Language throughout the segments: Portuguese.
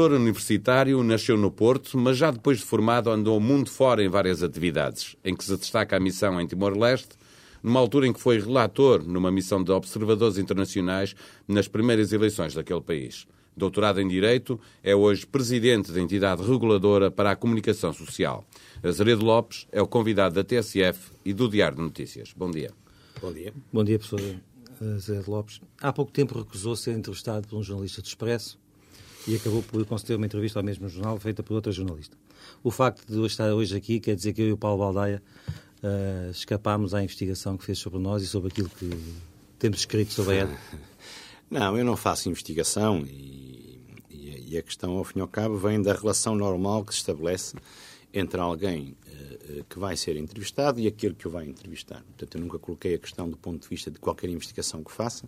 Professor universitário, nasceu no Porto, mas já depois de formado andou o mundo fora em várias atividades, em que se destaca a missão em Timor-Leste, numa altura em que foi relator numa missão de observadores internacionais nas primeiras eleições daquele país. Doutorado em Direito, é hoje presidente da entidade reguladora para a comunicação social. Azeredo Lopes é o convidado da TSF e do Diário de Notícias. Bom dia. Bom dia. Bom dia, professor Azeredo Lopes. Há pouco tempo recusou ser entrevistado por um jornalista de Expresso e acabou por conceder uma entrevista ao mesmo jornal feita por outra jornalista. O facto de eu estar hoje aqui quer dizer que eu e o Paulo Baldaia uh, escapámos à investigação que fez sobre nós e sobre aquilo que temos escrito sobre ela. Não, eu não faço investigação e, e, a questão, ao fim e ao cabo, vem da relação normal que se estabelece entre alguém uh, que vai ser entrevistado e aquele que o vai entrevistar. Portanto, eu nunca coloquei a questão do ponto de vista de qualquer investigação que faça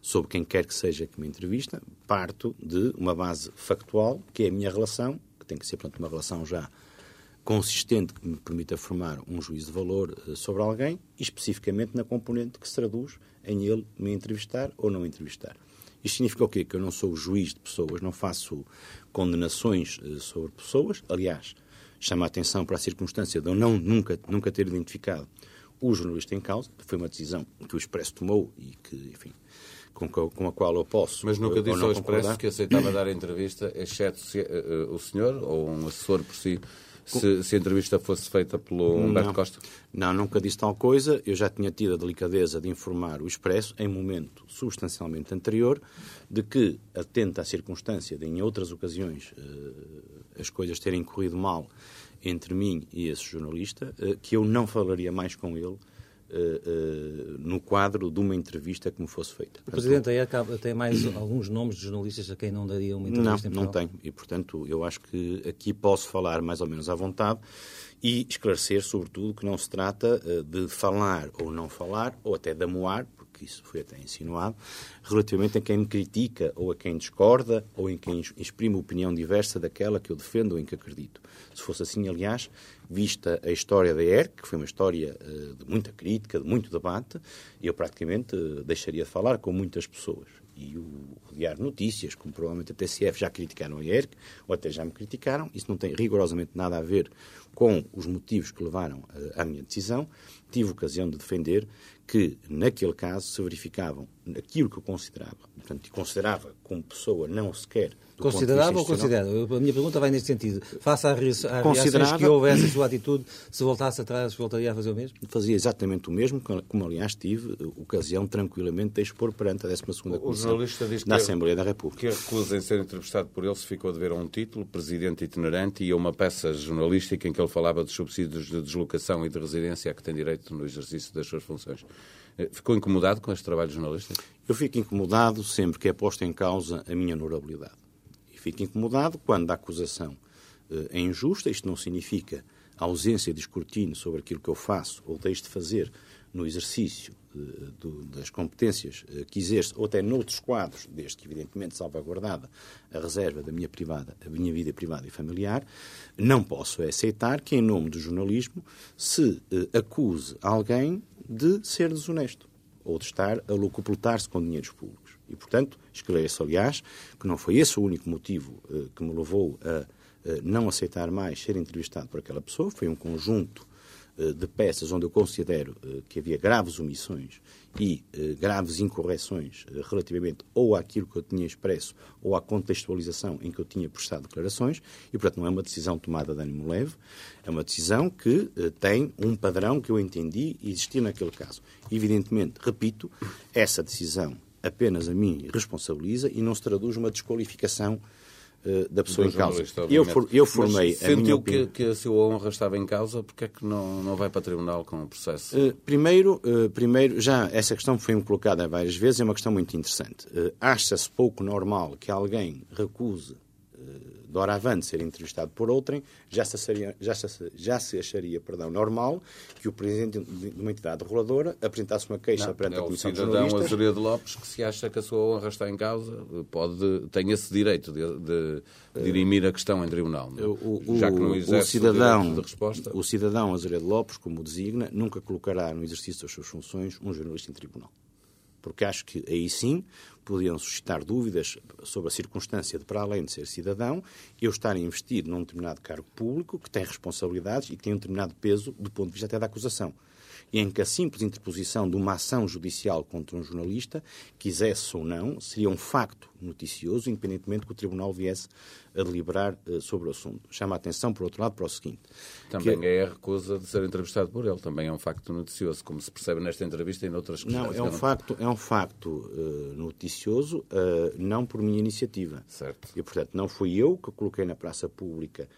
sobre quem quer que seja que me entrevista. Parto de uma base factual, que é a minha relação, que tem que ser, portanto, uma relação já consistente que me permita formar um juízo de valor uh, sobre alguém, especificamente na componente que se traduz em ele me entrevistar ou não entrevistar. Isto significa o quê? Que eu não sou juiz de pessoas, não faço condenações uh, sobre pessoas. Aliás, chama a atenção para a circunstância de eu não, nunca, nunca ter identificado o jornalista em causa. Foi uma decisão que o Expresso tomou e que, enfim, com, com a qual eu posso. Mas nunca disse ao Expresso que aceitava dar a entrevista, exceto se, uh, o senhor ou um assessor por si se, se, a entrevista fosse feita pelo Humberto não, Costa? Não, nunca disse tal coisa. Eu já tinha tido a delicadeza de informar o Expresso, em momento substancialmente anterior, de que, atenta à circunstância de, em outras ocasiões, eh, as coisas terem corrido mal entre mim e esse jornalista, eh, que eu não falaria mais com ele Uh, uh, no quadro de uma entrevista que me fosse feita. O Presidente aí acaba, tem mais alguns nomes de jornalistas a quem não daria uma entrevista Não, não tenho. E, portanto, eu acho que aqui posso falar mais ou menos à vontade e esclarecer, sobretudo, que não se trata uh, de falar ou não falar, ou até de amoar, porque isso foi até insinuado, relativamente a quem me critica ou a quem discorda ou em quem exprime opinião diversa daquela que eu defendo ou em que acredito. Se fosse assim, aliás, vista a história da ERC, que foi uma história uh, de muita crítica, de muito debate, eu praticamente uh, deixaria de falar com muitas pessoas. E o, o Diário Notícias, como provavelmente a TCF já criticaram a ERC, ou até já me criticaram, isso não tem rigorosamente nada a ver com os motivos que levaram uh, à minha decisão. Tive ocasião de defender que, naquele caso, se verificavam aquilo que eu considerava, portanto, considerava como pessoa não sequer Considerava ou considera? A minha pergunta vai nesse sentido. Face às reações que houve essa sua atitude, se voltasse atrás, voltaria a fazer o mesmo? Fazia exatamente o mesmo, como aliás tive ocasião tranquilamente de expor perante a 12 Comissão da Assembleia da República. Que recusa em ser entrevistado por ele se ficou a dever a um título, presidente itinerante, e a uma peça jornalística em que ele falava dos subsídios de deslocação e de residência a que tem direito no exercício das suas funções. Eh, ficou incomodado com este trabalho jornalístico? Eu fico incomodado sempre que é posta em causa a minha honorabilidade. Fico incomodado quando a acusação uh, é injusta. Isto não significa ausência de escrutínio sobre aquilo que eu faço ou deixo de fazer no exercício do, das competências que exerço, ou até noutros quadros, desde que, evidentemente, salvaguardada a reserva da minha, privada, a minha vida privada e familiar, não posso aceitar que, em nome do jornalismo, se acuse alguém de ser desonesto ou de estar a locupletar-se com dinheiros públicos. E, portanto, esclareço, aliás, que não foi esse o único motivo uh, que me levou a uh, não aceitar mais ser entrevistado por aquela pessoa, foi um conjunto de peças onde eu considero que havia graves omissões e graves incorreções relativamente ou àquilo que eu tinha expresso ou à contextualização em que eu tinha prestado declarações, e, portanto, não é uma decisão tomada de ânimo leve, é uma decisão que tem um padrão que eu entendi existir naquele caso. Evidentemente, repito, essa decisão apenas a mim responsabiliza e não se traduz uma desqualificação da pessoa em causa. Eu, for, eu formei Mas a minha opinião... que, que a sua honra estava em causa, porque é que não, não vai para o tribunal com o processo? Uh, primeiro, uh, primeiro, já essa questão foi-me colocada várias vezes, é uma questão muito interessante. Acha-se pouco normal que alguém recuse doravante ser entrevistado por outrem, já se, acharia, já, se, já se acharia perdão, normal que o presidente de uma entidade reguladora apresentasse uma queixa não, perante é a Comissão de Jornalistas... É o cidadão de Lopes que se acha que a sua honra está em causa, pode, tem esse direito de, de, de dirimir a questão em tribunal. Não? É? O, já que não exerce o, cidadão, de resposta... O cidadão Azeredo Lopes, como o designa, nunca colocará no exercício das suas funções um jornalista em tribunal porque acho que aí sim podiam suscitar dúvidas sobre a circunstância de, para além de ser cidadão, eu estar investido num determinado cargo público que tem responsabilidades e que tem um determinado peso do ponto de vista até da acusação em que a simples interposição de uma ação judicial contra um jornalista, quisesse ou não, seria um facto noticioso, independentemente que o Tribunal viesse a deliberar uh, sobre o assunto. Chama a atenção, por outro lado, para o seguinte. Também que... é a recusa de ser entrevistado por ele, também é um facto noticioso, como se percebe nesta entrevista e noutras questões. Não, é um facto, é um facto uh, noticioso, uh, não por minha iniciativa. Certo. E, portanto, não fui eu que coloquei na praça pública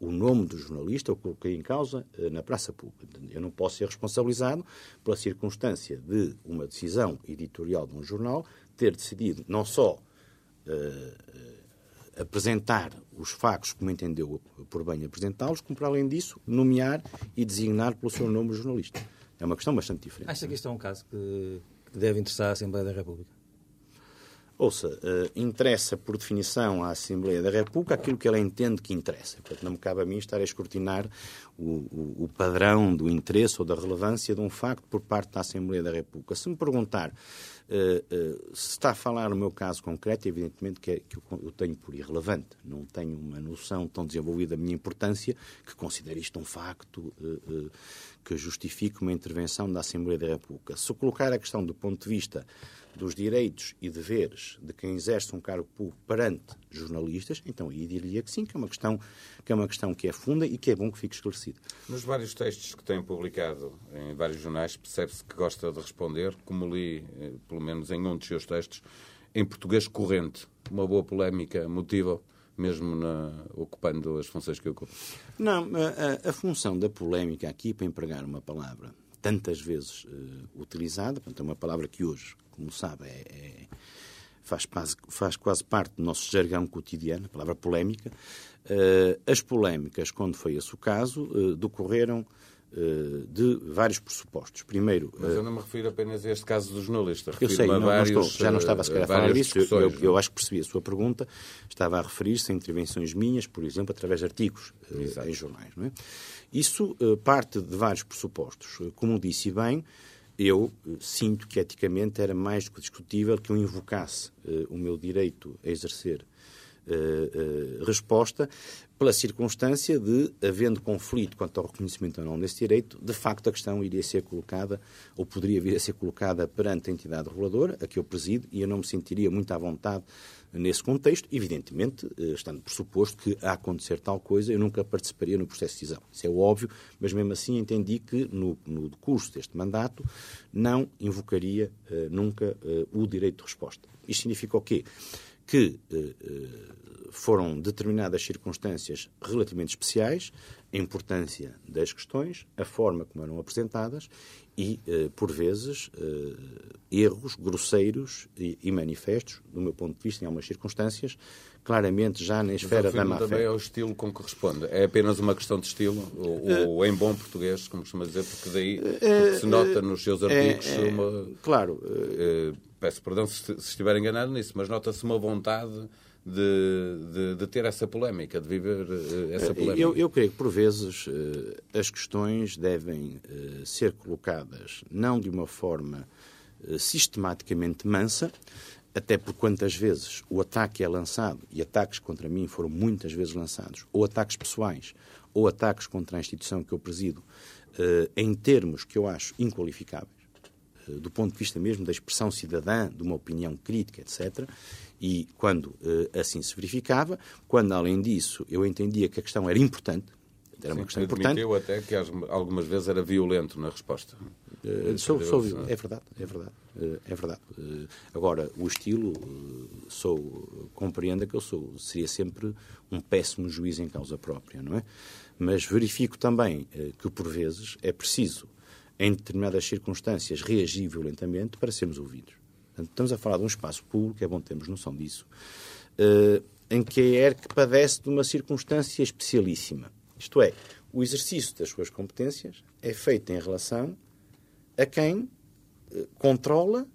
o nome do jornalista, eu coloquei em causa uh, na praça pública. Eu não posso ser responsabilizado pela circunstância de uma decisão editorial de um jornal ter decidido não só uh, apresentar os factos como entendeu por bem apresentá-los, como, para além disso, nomear e designar pelo seu nome o jornalista. É uma questão bastante diferente. Acha que isto é um caso que, que deve interessar a Assembleia da República? Ouça, uh, interessa por definição à Assembleia da República aquilo que ela entende que interessa. Portanto, não me cabe a mim estar a escrutinar o, o, o, padrão do interesse ou da relevância de um facto por parte da Assembleia da República. Se me perguntar uh, uh, se está a falar no meu caso concreto, evidentemente que, é, que eu, eu, tenho por irrelevante. Não tenho uma noção tão desenvolvida da minha importância que considere isto um facto que justifique uma intervenção da Assembleia da República. Se eu colocar a questão do ponto de vista dos direitos e deveres de quem exerce um cargo público perante jornalistas, então aí diria que sim, que é uma questão que é uma questão que é funda e que é bom que fique esclarecido. Nos vários textos que tem publicado em vários jornais, percebe-se que gosta de responder, como li, eh, pelo menos em um dos seus textos, em português corrente. Uma boa polémica motiva mesmo na, ocupando as funções que ocupa? Não, a, a, função da polémica aqui, para empregar uma palavra tantas vezes uh, utilizada, portanto, é uma palavra que hoje como sabe, é, é, faz, quase, faz quase parte do nosso jargão cotidiano, a palavra polémica. Uh, as polémicas, quando foi esse o caso, uh, decorreram uh, de vários pressupostos. Primeiro. Mas eu não me refiro apenas a este caso do jornalista. Eu sei, não, vários, não estou, já não estava sequer a falar disso. Eu, eu, eu, acho que percebi a sua pergunta. Estava a referir-se a intervenções minhas, por exemplo, através de artigos em jornais. Não é? Isso parte de vários pressupostos. Como disse bem, eu eh, sinto que eticamente era mais discutível que eu invocasse uh, o meu direito a exercer resposta pela circunstância de, havendo conflito quanto ao reconhecimento ou não desse direito, de facto a questão iria ser colocada, ou poderia vir a ser colocada perante a entidade reguladora, a que eu presido, e eu não me sentiria muito à vontade nesse contexto, evidentemente, eh, estando pressuposto que a acontecer tal coisa, eu nunca participaria no processo de decisão. Isso é óbvio, mas mesmo assim entendi que no, no decurso deste mandato não invocaria uh, nunca uh, o direito de resposta. Isto significa o quê? Que uh, foram determinadas circunstâncias relativamente especiais, a importância das questões, a forma como eram apresentadas e, uh, por vezes, erros grosseiros e, manifestos, do meu ponto de vista, em algumas circunstâncias, claramente já na esfera da má-fé. também ao estilo com que responde. É apenas uma questão de estilo, ou, ou em bom português, como costuma dizer, porque daí porque se nota nos seus artigos uma... Claro. peço perdão se, se estiver enganado nisso, mas nota-se uma vontade de, de, de, ter essa polémica, de viver essa polémica? Eu, eu, creio que, por vezes, as questões devem ser colocadas não de uma forma sistematicamente mansa, até por quantas vezes o ataque é lançado, e ataques contra mim foram muitas vezes lançados, ou ataques pessoais, ou ataques contra a instituição que eu presido, em termos que eu acho inqualificáveis, do ponto de vista mesmo da expressão cidadã, de uma opinião crítica, etc. E quando uh, assim se verificava, quando além disso eu entendia que a questão era importante, era uma Sim, questão importante. Até que algumas vezes era violento na resposta. Uh, sou, sou, é verdade, é verdade, uh, é verdade. Uh, agora, o estilo, sou, compreenda que eu sou, seria sempre um péssimo juiz em causa própria, não é? Mas verifico também que, por vezes, é preciso, em determinadas circunstâncias, reagir violentamente para sermos ouvidos. Portanto, estamos a falar de um espaço público, é bom termos noção disso, em que a ERC padece de uma circunstância especialíssima. Isto é, o exercício das suas competências é feito em relação a quem uh, controla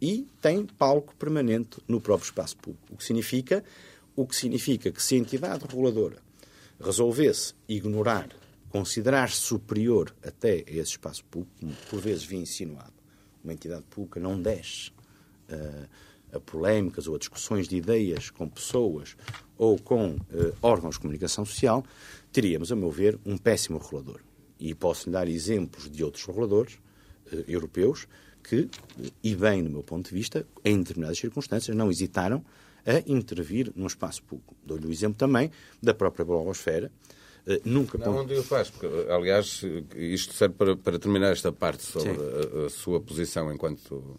e tem palco permanente no próprio espaço público. O que significa, o que significa que se a entidade reguladora resolvesse ignorar, considerar-se superior até a esse espaço público, como por vezes vem insinuado, uma entidade pública não desce uh, a polémicas ou a discussões de ideias com pessoas ou com eh, órgãos de comunicação social, teríamos, a meu ver, um péssimo regulador. E posso lhe dar exemplos de outros reguladores eh, europeus que, e bem do meu ponto de vista, em determinadas circunstâncias, não hesitaram a intervir no espaço público. Dou-lhe o exemplo também da própria blogosfera. Uh, nunca não, onde o faz, porque, aliás, isto serve para, para terminar esta parte sobre a, a, sua posição enquanto,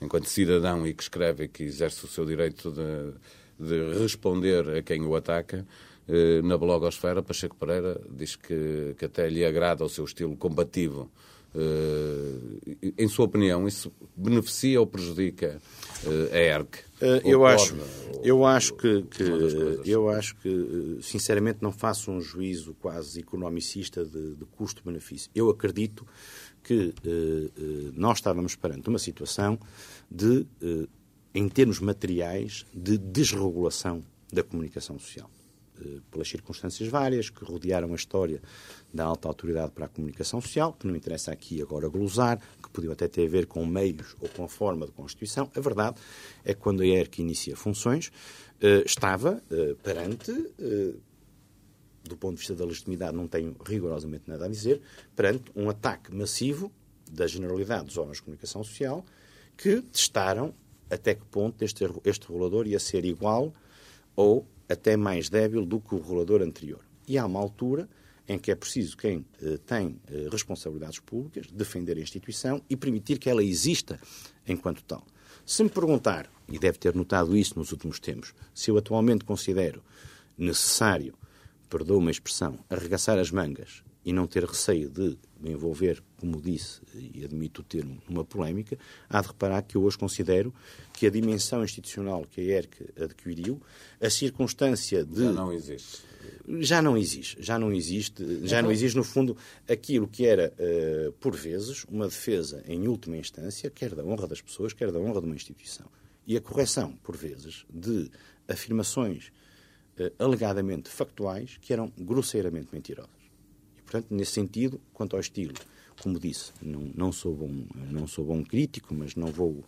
enquanto cidadão e que escreve e que exerce o seu direito de, de responder a quem o ataca. Uh, na blogosfera, Pacheco Pereira diz que, que até lhe agrada o seu estilo combativo em sua opinião, isso beneficia ou prejudica uh, a ERC? Uh, eu, acho, eu acho que, que eu acho que, sinceramente, não faço um juízo quase economicista de, de custo-benefício. Eu acredito que nós estávamos perante uma situação de, em termos materiais, de desregulação da comunicação social. Eh, pelas circunstâncias várias que rodearam a história da alta autoridade para a comunicação social, que não interessa aqui agora glosar, que podiam até ter a ver com meios ou com a forma de Constituição. A verdade é que quando a ERC inicia funções, eh, estava eh, perante, do ponto de vista da legitimidade, não tenho rigorosamente nada a dizer, perante um ataque massivo da generalidade dos órgãos de comunicação social que testaram até que ponto este, este regulador ia ser igual ou até mais débil do que o regulador anterior. E há uma altura em que é preciso quem eh, tem eh, responsabilidades públicas defender a instituição e permitir que ela exista enquanto tal. Se me perguntar, e deve ter notado isso nos últimos tempos, se eu atualmente considero necessário, perdoa uma expressão, arregaçar as mangas e não ter receio de me envolver, como disse, e admito o termo, numa polémica, há de reparar que eu hoje considero que a dimensão institucional que a ERC adquiriu, a circunstância de... Já não existe. Já não existe. Já não existe, já não existe no fundo, aquilo que era, uh, por vezes, uma defesa em última instância, quer da honra das pessoas, quer da honra de uma instituição. E a correção, por vezes, de afirmações uh, alegadamente factuais que eram grosseiramente mentirosas. Portanto, nesse sentido, quanto ao estilo, como disse, não, não, sou bom, não sou bom crítico, mas não vou,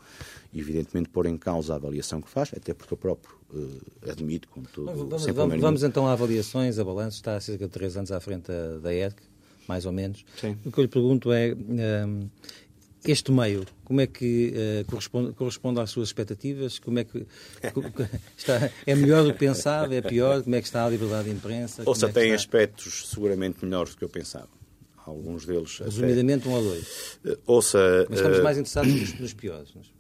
evidentemente, pôr em causa a avaliação que faz, até porque eu próprio uh, admito, com tudo. Vamos, vamos, vamos, então a avaliações, a balanço. Está há cerca de três anos à frente da, da ERC, mais ou menos. Sim. O que eu lhe pergunto é. Um, este meio, como é que uh, corresponde, corresponde às suas expectativas? Como é que está, é melhor do que pensava? É pior? Como é que está a liberdade de imprensa? Ouça, é tem está? aspectos seguramente melhores do que eu pensava. Alguns deles. Resumidamente, até... um ou dois. Uh, ouça. Mas estamos uh... mais interessados nos, nos piores. Mas...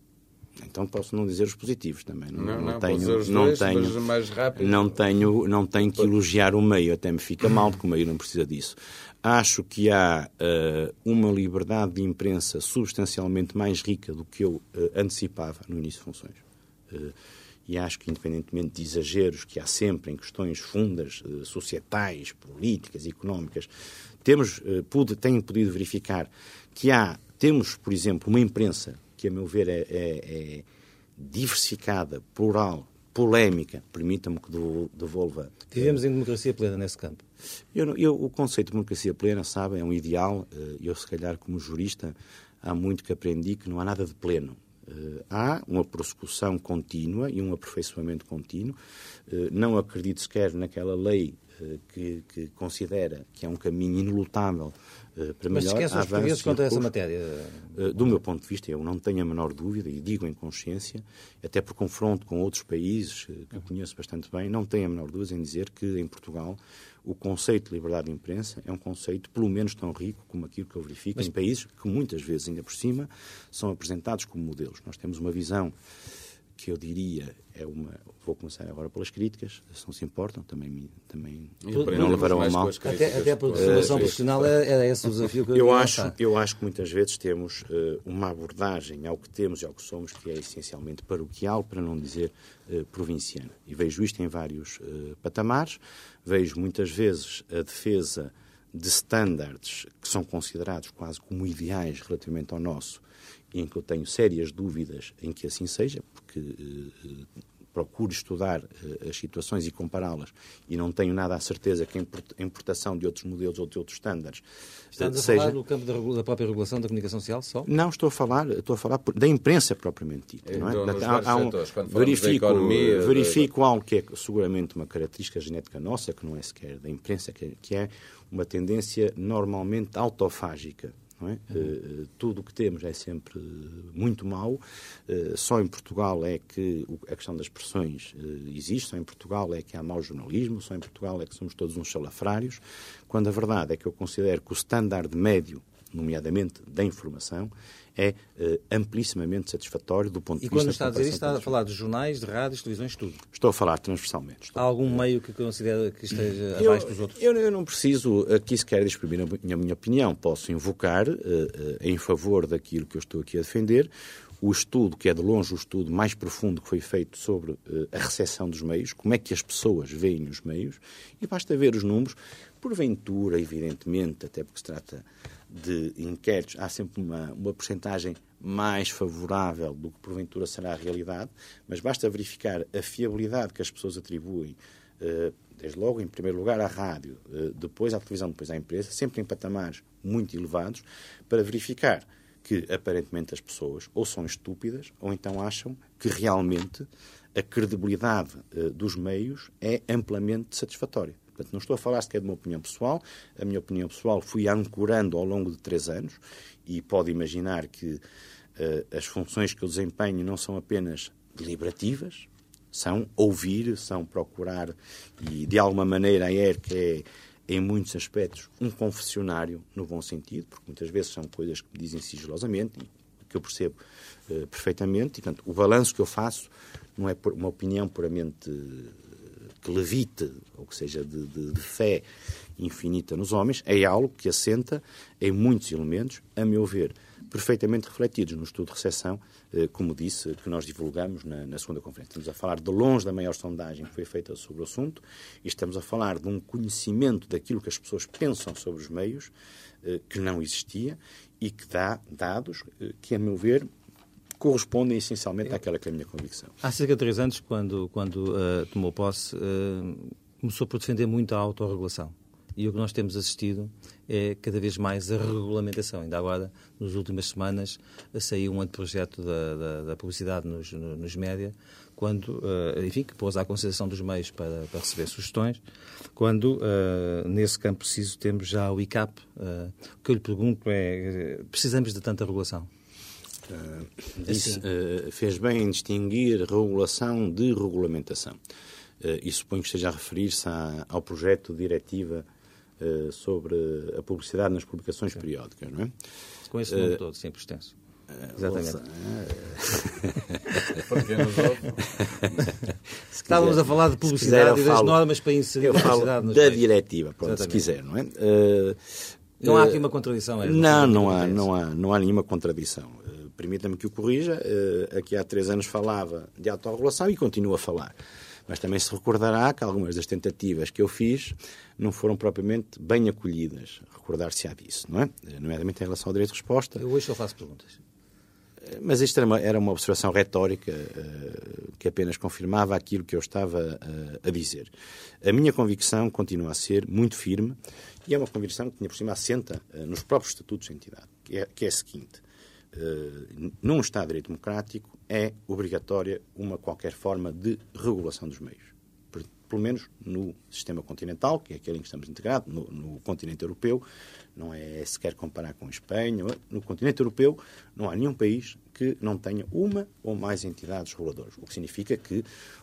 Então posso não dizer os positivos também. Não, não, não tenho, não dois, tenho, mais rápido. não tenho, não tenho que elogiar o meio. Até me fica mal porque o meio não precisa disso. Acho que há uh, uma liberdade de imprensa substancialmente mais rica do que eu uh, antecipava no início de funções. Uh, e acho que, independentemente de exageros que há sempre em questões fundas, societais, políticas, económicas, temos, pude, tenho podido verificar que há, temos, por exemplo, uma imprensa que, a meu ver, é, é, é diversificada, plural, polémica, permita-me que devolva. Vivemos em democracia plena nesse campo. Eu, eu, o conceito de democracia plena, sabe, é um ideal. Eh, eu, se calhar, como jurista, há muito que aprendi que não há nada de pleno. Eh, há uma prossecução contínua e um aperfeiçoamento contínuo. Eh, não acredito sequer naquela lei que, que, considera que é um caminho inelutável para Mas melhor. Mas esquece os portugueses quanto a essa matéria? Do meu ponto de vista, eu não tenho a menor dúvida, e digo em consciência, até por confronto com outros países que conheço bastante bem, não tenho a menor dúvida em dizer que em Portugal o conceito de liberdade de imprensa é um conceito pelo menos tão rico como aquilo que eu verifico Mas... em países que muitas vezes, ainda por cima, são apresentados como modelos. Nós temos uma visão que eu diria é uma. Vou começar agora pelas críticas, se não se importam, também, também não levarão a mal. Até, até porque a formação profissional era, é, é esse o desafio que eu, eu acho Eu acho que muitas vezes temos uh, uma abordagem ao que temos e ao que somos que é essencialmente paroquial, para não dizer uh, provinciana. E vejo isto em vários uh, patamares. Vejo muitas vezes a defesa de estándares que são considerados quase como ideais relativamente ao nosso em que eu tenho sérias dúvidas em que assim seja, porque procuro estudar uh, as situações e compará-las e não tenho nada a certeza que a importação de outros modelos ou de outros estándares Estamos seja... a falar do campo da, da, própria regulação da comunicação social só? Não, estou a falar, estou a falar da imprensa propriamente dita. Não é? Então, há, há um, verifico, economia, verifico algo que é seguramente uma característica genética nossa, que não é sequer da imprensa, que, que é uma tendência normalmente autofágica é? Uh, tudo o que temos é sempre muito mau. Uh, só em Portugal é que o, a questão das pressões uh, existe, só em Portugal é que há mau jornalismo, só em Portugal é que somos todos uns salafrários, quando a verdade é que eu considero que o standard médio, nomeadamente da informação, é uh, amplíssimamente satisfatório do ponto de e vista... E quando está a dizer isto, está a falar de jornais, de rádios, televisões, tudo? Estou a falar transversalmente. Estou... Há algum meio que considera que esteja eu, abaixo dos outros? Eu, eu, não preciso aqui sequer exprimir a minha opinião. Posso invocar, uh, uh, em favor daquilo que eu estou aqui a defender, o estudo, que é de longe o estudo mais profundo que foi feito sobre uh, a recepção dos meios, como é que as pessoas veem os meios, e basta ver os números, porventura, evidentemente, até porque se trata de inquéritos, há sempre uma, uma porcentagem mais favorável do que porventura será a realidade, mas basta verificar a fiabilidade que as pessoas atribuem, eh, desde logo, em primeiro lugar, à rádio, eh, depois à televisão, depois à empresa, sempre em patamares muito elevados, para verificar que, aparentemente, as pessoas ou são estúpidas ou então acham que realmente a credibilidade eh, dos meios é amplamente satisfatória. Portanto, não estou a falar sequer de uma opinião pessoal. A minha opinião pessoal fui ancorando ao longo de três anos e pode imaginar que uh, as funções que eu desempenho não são apenas deliberativas, são ouvir, são procurar e, de alguma maneira, a ERC é, em muitos aspectos, um confessionário, no bom sentido, porque muitas vezes são coisas que me dizem sigilosamente e que eu percebo uh, perfeitamente. E, portanto, o balanço que eu faço não é uma opinião puramente que levite, ou que seja de, de, de, fé infinita nos homens, é algo que assenta em muitos elementos, a meu ver, perfeitamente refletidos no estudo de recessão, eh, como disse, que nós divulgamos na, na, segunda conferência. Estamos a falar de longe da maior sondagem que foi feita sobre o assunto e estamos a falar de um conhecimento daquilo que as pessoas pensam sobre os meios eh, que não existia e que dá dados eh, que, a meu ver, correspondem essencialmente àquela que é a minha convicção. Há cerca de três anos, quando, quando uh, tomou posse, uh, começou por defender muito a autorregulação. E o que nós temos assistido é cada vez mais a regulamentação. Ainda agora, nas últimas semanas, saiu um anteprojeto da, da, da publicidade nos, nos média, quando, uh, enfim, que pôs à consideração dos meios para, para receber sugestões, quando, uh, nesse campo preciso, temos já o ICAP. Uh, o que eu lhe pergunto é, precisamos de tanta regulação? Uh, disse, uh, fez bem em distinguir regulação de regulamentação. Uh, e suponho que esteja a referir-se ao projeto de diretiva sobre a publicidade nas publicações sim. periódicas, não é? Com esse nome todo, sempre extenso. Exatamente. Estávamos a falar de publicidade quiser, e das falo, normas para inserir eu a publicidade da diretiva, pronto, se quiser, não é? não há aqui uma contradição? É? Não, não há, não, há, não há nenhuma contradição permita-me que o corrija, uh, aqui há três anos falava de autorregulação e continuo a falar. Mas também se recordará que algumas das tentativas que eu fiz não foram propriamente bem acolhidas. Recordar-se-á disso, não é? Eh, nomeadamente em relação ao direito de resposta. Eu hoje só faço perguntas. Eh, mas isto era uma, era uma observação retórica uh, que apenas confirmava aquilo que eu estava uh, a dizer. A minha convicção continua a ser muito firme e é uma convicção que, por cima, assenta uh, nos próprios estatutos da entidade, que é, que é a seguinte. Uh, num Estado de Direito Democrático, é obrigatória uma qualquer forma de regulação dos meios. Pelo menos no sistema continental, que é aquele em que estamos integrados, no, no continente europeu, não é sequer comparar com a Espanha. No continente europeu não há nenhum país que não tenha uma ou mais entidades reguladoras, o que significa que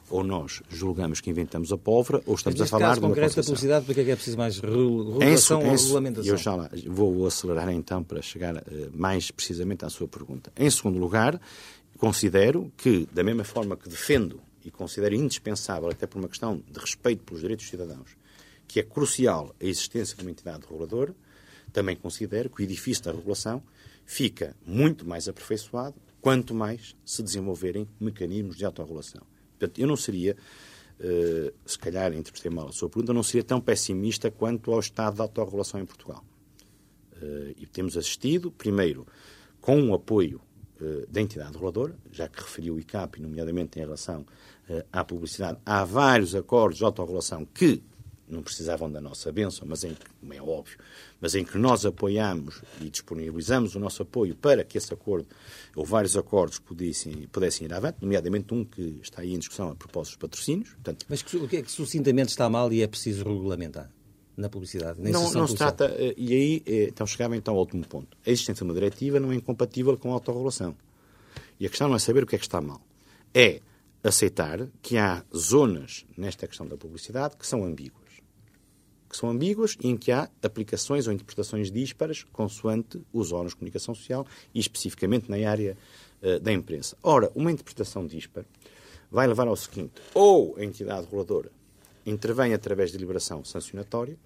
ou nós julgamos que inventamos a pólvora ou estamos a falar caso de uma concreto da publicidade, porque é que é preciso mais regulação em, ou regulamentação? Eu já lá, vou acelerar então para chegar uh, mais precisamente à sua pergunta. Em segundo lugar, considero que, da mesma forma que defendo e considero indispensável, até por uma questão de respeito pelos direitos dos cidadãos, que é crucial a existência de uma entidade reguladora, também considero que o edifício da regulação fica muito mais aperfeiçoado quanto mais se desenvolverem mecanismos de autorregulação. Portanto, eu não seria, uh, se calhar interpretei mal a sua pergunta, não seria tão pessimista quanto ao estado de autorregulação em Portugal. Uh, e temos assistido, primeiro, com o apoio uh, da entidade reguladora, já que referiu o ICAP, nomeadamente em relação à publicidade, há vários acordos de autorregulação que não precisavam da nossa bênção, mas em que, como é óbvio, mas em que nós apoiamos e disponibilizamos o nosso apoio para que esse acordo, ou vários acordos, pudessem, pudessem ir avante, nomeadamente um que está aí em discussão a propósito dos patrocínios. Portanto, mas o que é que sucintamente está mal e é preciso regulamentar? na publicidade. Na não, não se trata, eh, e aí eh, então chegava então ao último ponto. A existência de uma diretiva não é incompatível com a autorregulação. E a questão não é saber o que é que está mal. É aceitar que há zonas nesta questão da publicidade que são ambíguas que são ambíguas e em que há aplicações ou interpretações díspares consoante os órgãos de comunicação social e especificamente na área uh, da imprensa. Ora, uma interpretação díspar vai levar ao seguinte: ou a entidade reguladora intervém através de deliberação sancionatória,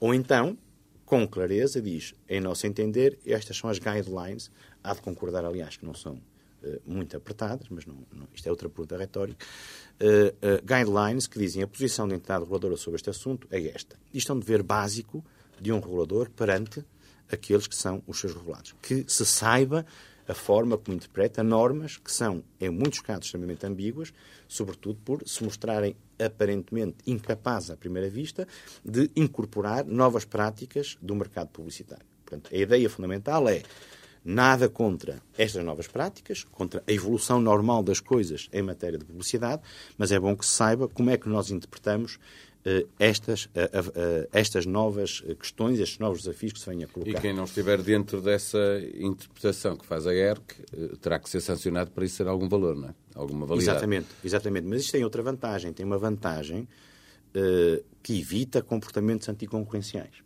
ou então, com clareza, diz, em nosso entender, estas são as guidelines, há de concordar, aliás, que não são muito apertadas, mas não, não, isto é outra pergunta retórica, uh, guidelines que dizem a posição da entidade reguladora sobre este assunto é esta. Isto é um dever básico de um regulador perante aqueles que são os seus regulados. Que se saiba a forma como interpreta normas que são, em muitos casos, extremamente ambíguas, sobretudo por se mostrarem aparentemente incapazes, à primeira vista, de incorporar novas práticas do mercado publicitário. Portanto, a ideia fundamental é Nada contra estas novas práticas, contra a evolução normal das coisas em matéria de publicidade, mas é bom que se saiba como é que nós interpretamos uh, estas, uh, uh, estas novas questões, estes novos desafios que se vêm a colocar. E quem não estiver dentro dessa interpretação que faz a ERC terá que ser sancionado para isso ter algum valor, não é? Alguma validade. Exatamente, exatamente. Mas isto tem outra vantagem. Tem uma vantagem que evita comportamentos anticoncorrenciais.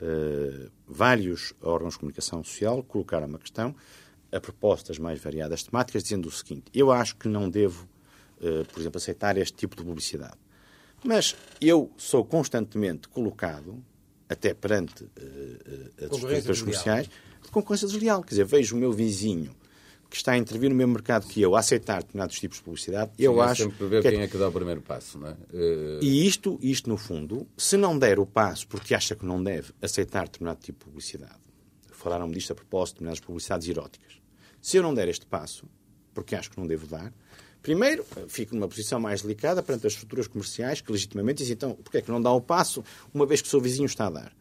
Uh, vários órgãos de comunicação social colocaram uma questão a propostas mais variadas temáticas, dizendo o seguinte: eu acho que não devo, uh, por exemplo, aceitar este tipo de publicidade. Mas eu sou constantemente colocado, até perante uh, as estruturas comerciais, de concorrência desleal. Quer dizer, vejo o meu vizinho que está a intervir no mesmo mercado que eu, a aceitar determinados tipos de publicidade, Sim, eu é acho... sempre ver que quem é que dá o primeiro passo, não é? Uh... E isto, isto, no fundo, se não der o passo porque acha que não deve aceitar determinado tipo de publicidade, falaram-me disto a propósito de determinadas publicidades eróticas, se eu não der este passo, porque acho que não devo dar, primeiro, fico numa posição mais delicada perante as estruturas comerciais que legitimamente dizem, então, porque é que não dá o passo, uma vez que o seu vizinho está a dar?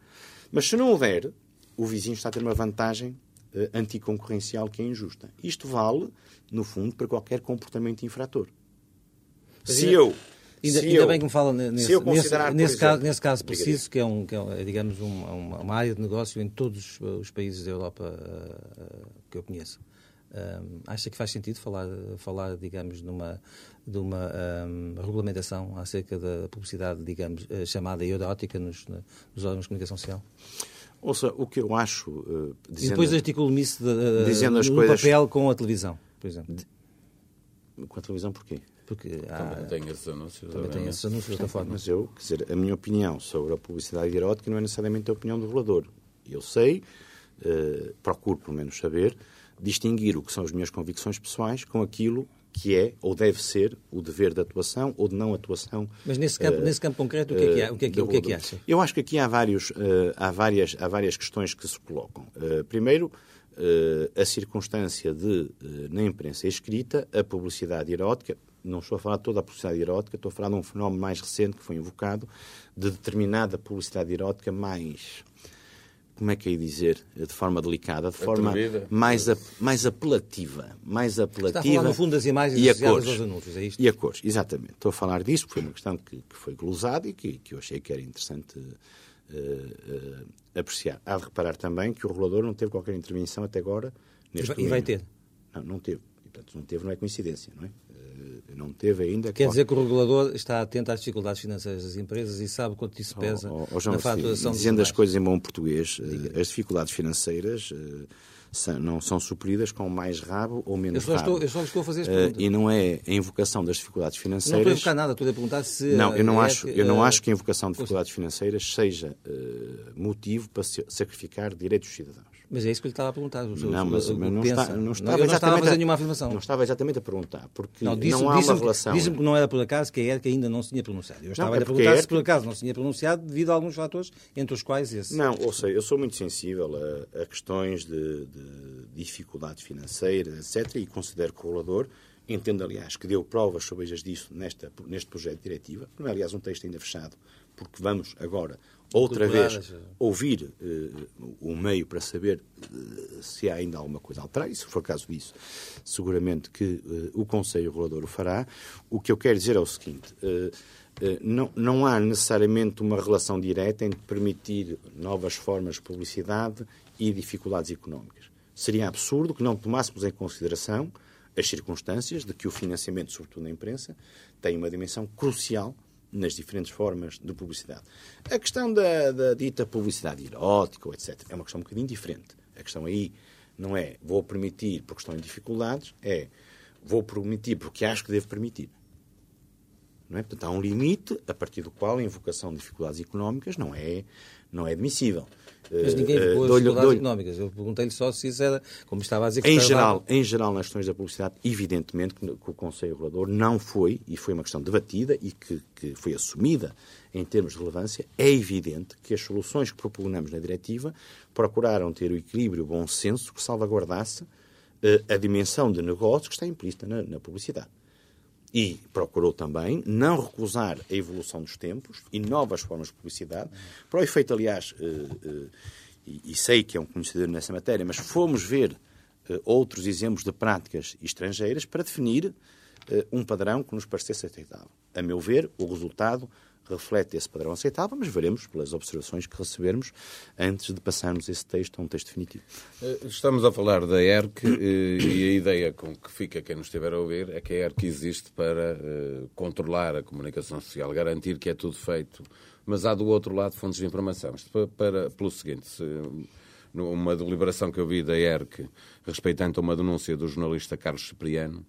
Mas se não o der, o vizinho está a ter uma vantagem anticoncorrencial que é injusta. Isto vale, no fundo, para qualquer comportamento infrator. Mas se ainda, eu. Ainda, se ainda eu, bem que me fala nesse, nesse, nesse, caso, nesse caso preciso, que é, um, que é, digamos, uma, uma, área de negócio em todos os países da Europa uh, que eu conheço. Um, acha que faz sentido falar, falar digamos, numa, de uma um, regulamentação acerca da publicidade, digamos, chamada erótica nos, nos órgãos de comunicação social? Ouça, o que eu acho. Uh, dizendo, e depois articula isso de, dizendo as coisas, papel com a televisão, por exemplo. De, com a televisão porquê? Porque há, também tem esses anúncios. Também tem esses anúncios da forma. Mas eu, quer dizer, a minha opinião sobre a publicidade erótica não é necessariamente a opinião do regulador. Eu sei, uh, procuro pelo menos saber, distinguir o que são as minhas convicções pessoais com aquilo que é ou deve ser o dever de atuação ou de não atuação. Mas nesse campo, uh, nesse campo concreto, o que é que, há, o que, é que, o que, é que acha? Eu acho que aqui há, vários, uh, há, várias, há várias questões que se colocam. Uh, primeiro, a circunstância de, na imprensa escrita, a publicidade erótica, não estou a falar de toda a publicidade erótica, estou a falar de um fenómeno mais recente que foi invocado, de determinada publicidade erótica mais como é que é dizer, de forma delicada, de forma mais, a, mais apelativa. Mais apelativa. Está a falar, no fundo, das imagens e associadas aos anúncios, é isto? E a cores, exatamente. Estou a falar disso, porque foi uma questão que, que foi glosada e que, que eu achei que era interessante uh, uh, apreciar. Há de reparar também que o regulador não teve qualquer intervenção até agora neste E vai ter? Não, não teve. E, portanto, não teve não é coincidência, não é? Não teve ainda. Quer dizer que o regulador está atento às dificuldades financeiras das empresas e sabe quanto isso pesa oh, oh, na faturação Dizendo as coisas em bom português, eh, Diga. as dificuldades financeiras uh, são, não são supridas com mais rabo ou menos eu rabo. Estou, eu só estou a fazer esta pergunta. Uh, e não é a invocação das dificuldades financeiras... Não estou a invocar nada, estou a perguntar se... Não, eu não, é, acho, eu não acho que a invocação de dificuldades financeiras seja uh, motivo para sacrificar direitos dos cidadãos. Mas é isso que eu lhe estava a perguntar. O não, mas, mas não, está, não, estava eu não estava a fazer nenhuma afirmação. Não estava exatamente a perguntar, porque não, disse, não há uma relação... Disse-me que não era por acaso que a ERC ainda não se tinha pronunciado. Eu estava é a perguntar se por acaso não se tinha pronunciado devido a alguns fatores, entre os quais esse. Não, ou seja, eu sou muito sensível a, a questões de, de, dificuldades financeiras, etc., e considero que o regulador, entendo, aliás, que deu provas sobre disso nesta, neste projeto de diretiva, não é, aliás, um texto ainda fechado, porque vamos agora outra vez ouvir uh, o meio para saber uh, se há ainda alguma coisa a alterar, e se for caso disso, seguramente que uh, o Conselho Regulador o fará. O que eu quero dizer é o seguinte: não, não há necessariamente uma relação direta entre permitir novas formas de publicidade e dificuldades económicas. Seria absurdo que não tomássemos em consideração as circunstâncias de que o financiamento, sobretudo na imprensa, tem uma dimensão crucial nas diferentes formas de publicidade. A questão da, da dita publicidade erótica, etc., é uma questão um bocadinho diferente. A questão aí não é vou permitir porque estão em dificuldades, é vou permitir porque acho que devo permitir. Não é? Portanto, há um limite a partir do qual a invocação de dificuldades económicas não é, não é admissível. Mas ninguém invocou uh, as dificuldades económicas. Eu perguntei-lhe só se isso era, como estava a dizer... em, geral, em geral, nas questões da publicidade, evidentemente que, que, o Conselho Regulador não foi, e foi uma questão debatida e que, que foi assumida em termos de relevância, é evidente que as soluções que propugnamos na diretiva procuraram ter o equilíbrio, o bom senso que salvaguardasse uh, a dimensão de negócio que está implícita na, na publicidade e procurou também não recusar a evolução dos tempos e novas formas de publicidade. Para o efeito, aliás, eh, eh, e sei que é um conhecedor nessa matéria, mas fomos ver eh, outros exemplos de práticas estrangeiras para definir um padrão que nos parecesse aceitável. A meu ver, o resultado reflete esse padrão aceitável, mas veremos pelas observações que recebermos antes de passarmos esse texto a um texto definitivo. Eh, estamos a falar da ERC eh, e a ideia com que fica quem nos estiver a ouvir é que a ERC existe para eh, controlar a comunicação social, garantir que é tudo feito, mas há do outro lado fontes de informação. Para, para pelo seguinte, se, numa deliberação que eu vi da ERC respeitando uma denúncia do jornalista Carlos Cipriano,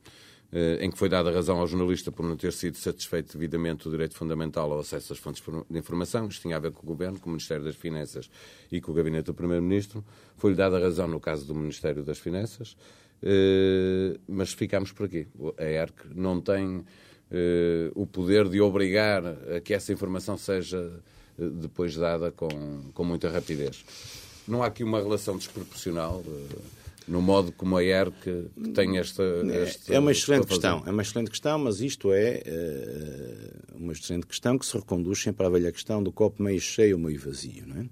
em que foi dada razão ao jornalista por não ter sido satisfeito devidamente o direito fundamental ao acesso às fontes de informação. Isto tinha a ver com o Governo, com o Ministério das Finanças e com o Gabinete do Primeiro-Ministro. Foi-lhe dada razão no caso do Ministério das Finanças, eh, mas ficámos por aqui. A ERC não tem eh, o poder de obrigar a que essa informação seja depois dada com, com muita rapidez. Não há aqui uma relação desproporcional no modo como a ERC tem esta, esta... É uma excelente questão, é uma excelente questão, mas isto é uh, uma excelente questão que se reconduz sempre à velha questão do copo meio cheio ou meio vazio, não é?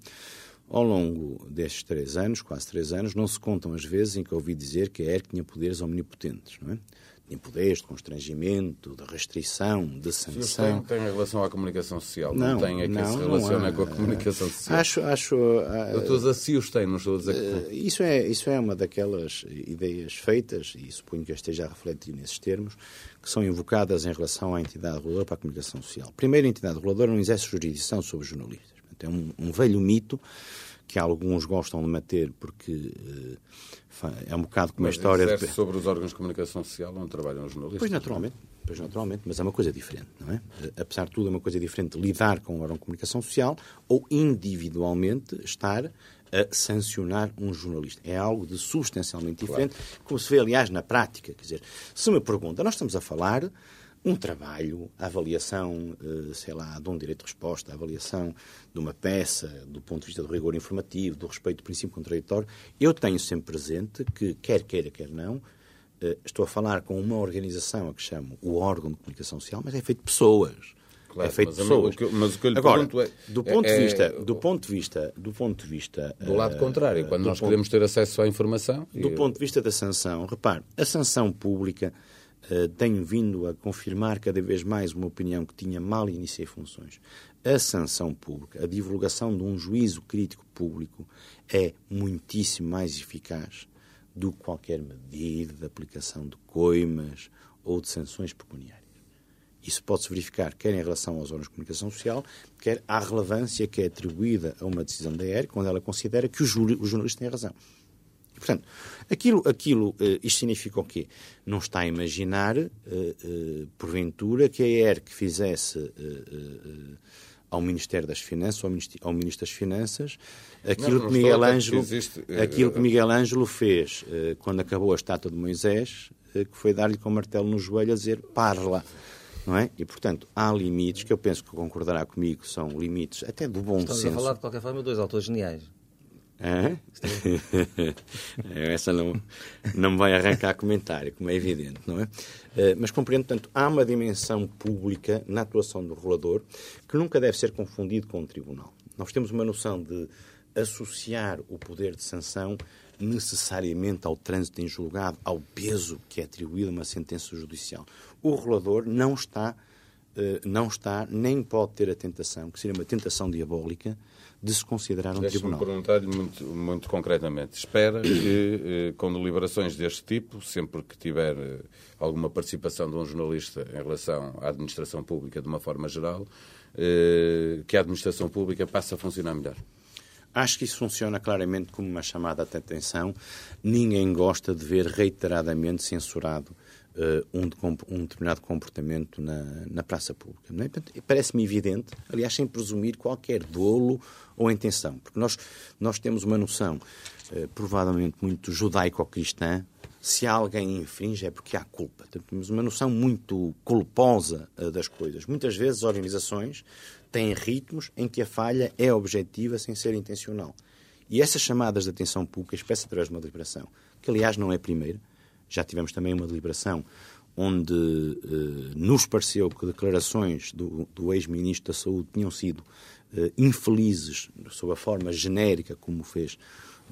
Ao longo destes três anos, quase três anos, não se contam as vezes em que ouvi dizer que a ERC tinha poderes omnipotentes, não é? Tinha poderes de constrangimento, de restrição, de sanção. Tem, tem relação à comunicação social, não, não tem, é que não, se relaciona com a comunicação social. Acho, acho... Uh, acios têm, não estou a dizer que... Uh, isso, é, isso é uma daquelas ideias feitas, e suponho que esteja a refletir nesses termos, que são invocadas em relação à entidade reguladora para a comunicação social. Primeiro, a entidade reguladora não exerce jurisdição sobre jornalistas. É um, um velho mito que alguns gostam de manter porque uh, é um bocado como mas a história... De... sobre os órgãos de comunicação social onde trabalham os jornalistas? Pois naturalmente, pois naturalmente, mas é uma coisa diferente, não é? Eh, apesar de tudo, é uma coisa diferente lidar com um órgão de comunicação social ou individualmente estar a sancionar um jornalista. É algo de substancialmente diferente, claro. como se vê, aliás, na prática. Quer dizer, se me pergunta, nós estamos a falar um trabalho, a avaliação, eh, sei lá, de um direito de resposta, a avaliação de uma peça, do ponto de vista do rigor informativo, do respeito do princípio contraditório, eu tenho sempre presente que, quer queira, quer não, eh, estou a falar com uma organização a que chamo o órgão de comunicação social, mas é feito de pessoas. Claro, é feito de pessoas. O que, mas o que eu lhe Agora, é... Do ponto, é, de vista, do ponto de vista... Do ponto de vista... Do lado uh, contrário, quando nós ponto, queremos ter acesso à informação... Do ponto de vista da sanção, repare, a sanção pública tenho vindo a confirmar cada vez mais uma opinião que tinha mal iniciei funções. A sanção pública, a divulgação de um juízo crítico público é muitíssimo mais eficaz do que qualquer medida de aplicação de coimas ou de sanções pecuniárias. Isso pode-se verificar quer em relação aos órgãos de comunicação social, quer à relevância que é atribuída a uma decisão da ERC, quando ela considera que o, jornalista tem razão. Portanto, aquilo, aquilo uh, isto significa o quê? Não está a imaginar, uh, uh, porventura, que a ERC fizesse ao Ministério das Finanças, ao Ministro, ao Ministro das Finanças, aquilo, não, não que, Miguel Ângelo, que existe, aquilo que Miguel Ângelo fez quando acabou a estátua de Moisés, que foi dar-lhe com o martelo no joelho a dizer, parla. Não é? E, portanto, há limites que eu penso que concordará comigo, são limites até do bom Estamos senso. Estamos a falar, de qualquer forma, de dois autores geniais. É? Essa não, não vai arrancar comentário, como é evidente, não é? Eh, mas compreendo, portanto, há uma dimensão pública na atuação do regulador que nunca deve ser confundido com o tribunal. Nós temos uma noção de associar o poder de sanção necessariamente ao trânsito em julgado, ao peso que é atribuído a uma sentença judicial. O regulador não está, eh, não está nem pode ter a tentação, que seria uma tentação diabólica, de se considerar um tribunal. Deixe-me perguntar-lhe muito, muito concretamente. Espera que, eh, com deliberações deste tipo, sempre que tiver eh, alguma participação de um jornalista em relação à administração pública de uma forma geral, que a administração pública passe a funcionar melhor? Acho que isso funciona claramente como uma chamada de atenção. Ninguém gosta de ver reiteradamente censurado um, determinado comportamento na, na praça pública. É? Parece-me evidente, aliás, sem presumir qualquer dolo ou intenção, porque nós, nós temos uma noção uh, provavelmente muito judaico-cristã se alguém infringe é porque há culpa. Temos uma noção muito culposa uh, das coisas. Muitas vezes organizações têm ritmos em que a falha é objetiva sem ser intencional. E essas chamadas de atenção pública, espécie através de uma deliberação, que aliás não é a primeira, já tivemos também uma deliberação onde uh, nos pareceu que declarações do, do ex-ministro da Saúde tinham sido infelizes sob a forma genérica como fez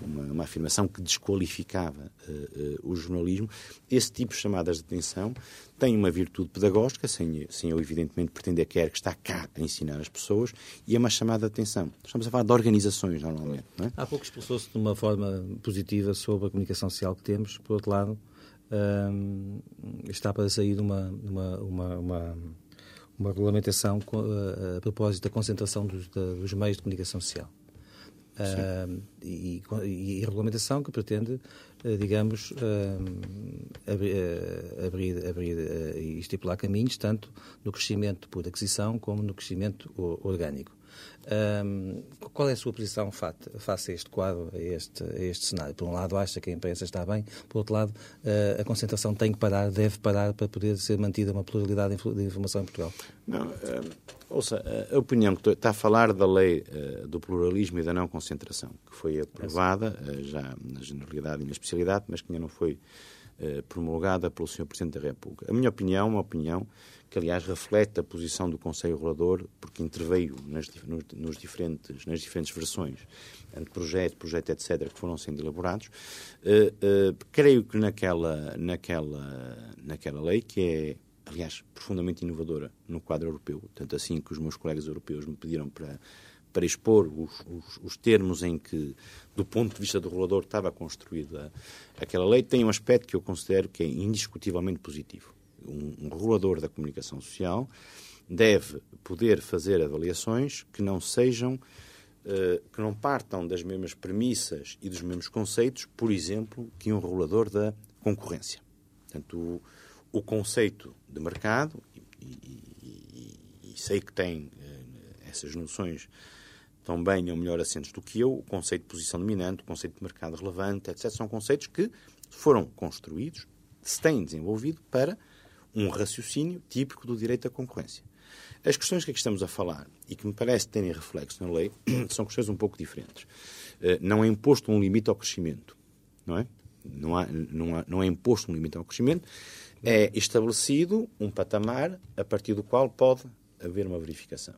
uma, uma afirmação que desqualificava uh, uh, o jornalismo, esse tipo de chamadas de atenção tem uma virtude pedagógica, sem, sem eu evidentemente pretender que que está cá a ensinar as pessoas, e é uma chamada de atenção. Estamos a falar de organizações, normalmente. É? Há pouco expulsou-se de uma forma positiva sobre a comunicação social que temos, por outro lado, um, está para sair uma, uma, uma, uma, uma regulamentação a, a, propósito da concentração dos, dos meios de comunicação social. Uh, e, e, e, regulamentação que pretende, uh, digamos, uh, abrir, abrir, abrir e estipular caminhos tanto no crescimento por aquisição como no crescimento orgânico. Um, qual é a sua posição face a este quadro, a este, a este cenário? Por um lado, acha que a imprensa está bem, por outro lado, uh, a concentração tem que parar, deve parar para poder ser mantida uma pluralidade de informação em Portugal? Não, uh, ouça, a opinião que está a falar da lei uh, do pluralismo e da não concentração, que foi aprovada já na generalidade e na especialidade, mas que ainda não foi promulgada pelo Sr. Presidente da República. A minha opinião uma opinião que aliás reflete a posição do Conselho Regulador, porque interveio nas, nos, nos diferentes, nas diferentes versões, projeto, projeto, etc., que foram sendo elaborados. Uh, uh, creio que naquela, naquela, naquela lei, que é, aliás, profundamente inovadora no quadro europeu, tanto assim que os meus colegas europeus me pediram para, para expor os, os, os termos em que, do ponto de vista do regulador, estava construída aquela lei, tem um aspecto que eu considero que é indiscutivelmente positivo um, um regulador da comunicação social deve poder fazer avaliações que não sejam uh, que não partam das mesmas premissas e dos mesmos conceitos, por exemplo, que um regulador da concorrência. Portanto, o, o conceito de mercado, e, e, e, sei que tem uh, essas noções tão bem ou melhor assentos do que eu, o conceito de posição dominante, o conceito de mercado relevante, etc., são conceitos que foram construídos, se têm desenvolvido para um raciocínio típico do direito à concorrência. As questões que aqui estamos a falar e que me parece terem reflexo na lei são questões um pouco diferentes. Eh, não é imposto um limite ao crescimento, não é? Não, há, não, há, não é imposto um limite ao crescimento, é estabelecido um patamar a partir do qual pode haver uma verificação.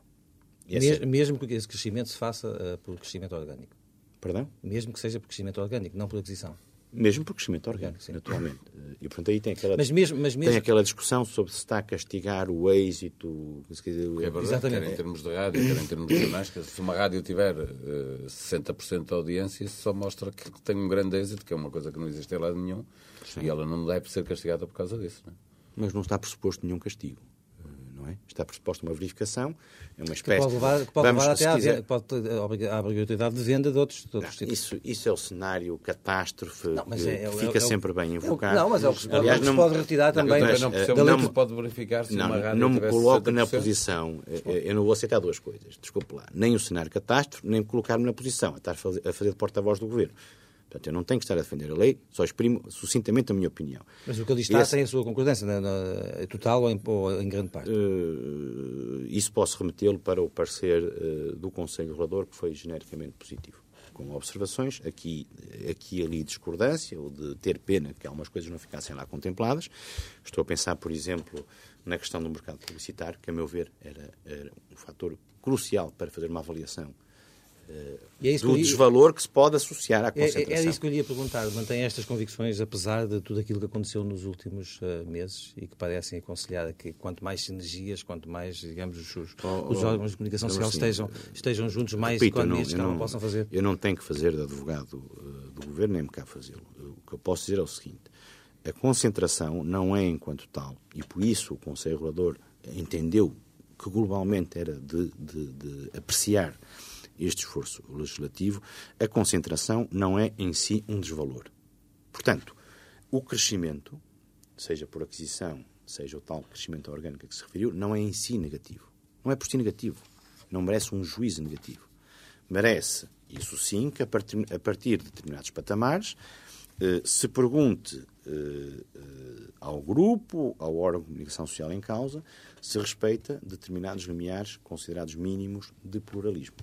Mesmo, é... mesmo que esse crescimento se faça uh, por crescimento orgânico. Perdão? Mesmo que seja por crescimento orgânico, não por aquisição. Mesmo por crescimento orgânico, sim. naturalmente. E, portanto, aí tem aquela, mas mesmo, mas mesmo... tem aquela discussão sobre se está a castigar o êxito. Quer dizer, é verdade, Exatamente. quer em termos de rádio, quer em termos de jornais. Se uma rádio tiver uh, eh, 60% de audiência, isso só mostra que tem um grande êxito, que é uma coisa que não existe em lado nenhum. Sim. E ela não deve ser castigada por causa disso. Não é? Mas não está pressuposto nenhum castigo não é? Está pressuposta uma verificação, é uma espécie... Que pode levar, que pode Vamos, levar até quiser... à obrigatoriedade de venda de outros, de outros não, tipos. Isso, isso é o cenário catástrofe não, que, é, que fica é, sempre bem invocado. Não, mas é o que se pode, Aliás, não, pode retirar também. Não, não percebo não, que pode verificar se não, uma rádio Não me coloco na posição, eh, eu não vou aceitar duas coisas, desculpe lá, nem o cenário catástrofe, nem colocar-me na posição, a estar a fazer de porta-voz do governo. Portanto, eu não tenho que estar a defender a lei, só exprimo sucintamente a minha opinião. Mas o que ele está Esse... tem a sua concordância, na, na, é total ou em, ou em grande parte? Uh, isso posso remetê-lo para o parecer uh, do Conselho Regulador, que foi genericamente positivo. com observações, aqui, aqui ali discordância, ou de ter pena que algumas coisas não ficassem lá contempladas. Estou a pensar, por exemplo, na questão do mercado publicitário, que, a meu ver, era, era um fator crucial para fazer uma avaliação é do desvalor que se pode associar à concentração. É, era isso que eu lhe ia perguntar. Mantém estas convicções, apesar de tudo aquilo que aconteceu nos últimos uh, meses e que parecem aconselhar que quanto mais sinergias, quanto mais, digamos, os, oh, os órgãos de comunicação social assim, estejam, estejam juntos, mais repito, economias que não, não possam fazer? Eu não tenho que fazer de advogado uh, do governo, nem me cá fazê-lo. O que eu posso dizer é o seguinte. A concentração não é enquanto tal, e por isso o Conselho Regulador entendeu que globalmente era de, de, de apreciar este esforço legislativo, a concentração não é em si um desvalor. Portanto, o crescimento, seja por aquisição, seja o tal crescimento orgânico a que se referiu, não é em si negativo. Não é por si negativo. Não merece um juízo negativo. Merece, isso sim, que a partir, a partir de determinados patamares eh, se pergunte eh, eh, ao grupo, ao órgão de comunicação social em causa, se respeita determinados limiares considerados mínimos de pluralismo.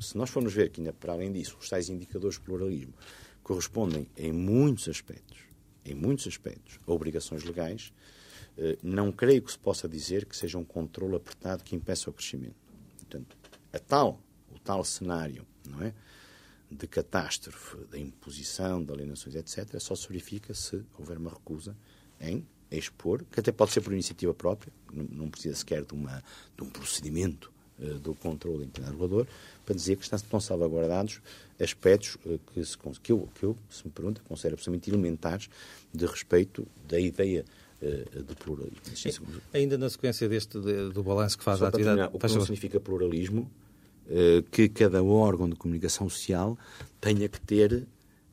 Se nós formos ver que, ainda para além disso, os tais indicadores de pluralismo correspondem em muitos aspectos, em muitos aspectos, a obrigações legais, eh, não creio que se possa dizer que seja um controle apertado que impeça o crescimento. Portanto, a tal, o tal cenário, não é? de catástrofe, da imposição, de alienações, etc., só se verifica se houver uma recusa em expor, que até pode ser por iniciativa própria, não, precisa sequer de, uma, de um procedimento do controle regulador, para dizer que estão salvaguardados aspectos eh, que, se, que, eu, que eu, se me pergunta, considero absolutamente elementares de respeito da ideia uh, de pluralismo. Ainda na sequência deste de, do balanço que faz Só a atividade... Terminar, o que não significa pluralismo que cada órgão de comunicação social tenha que ter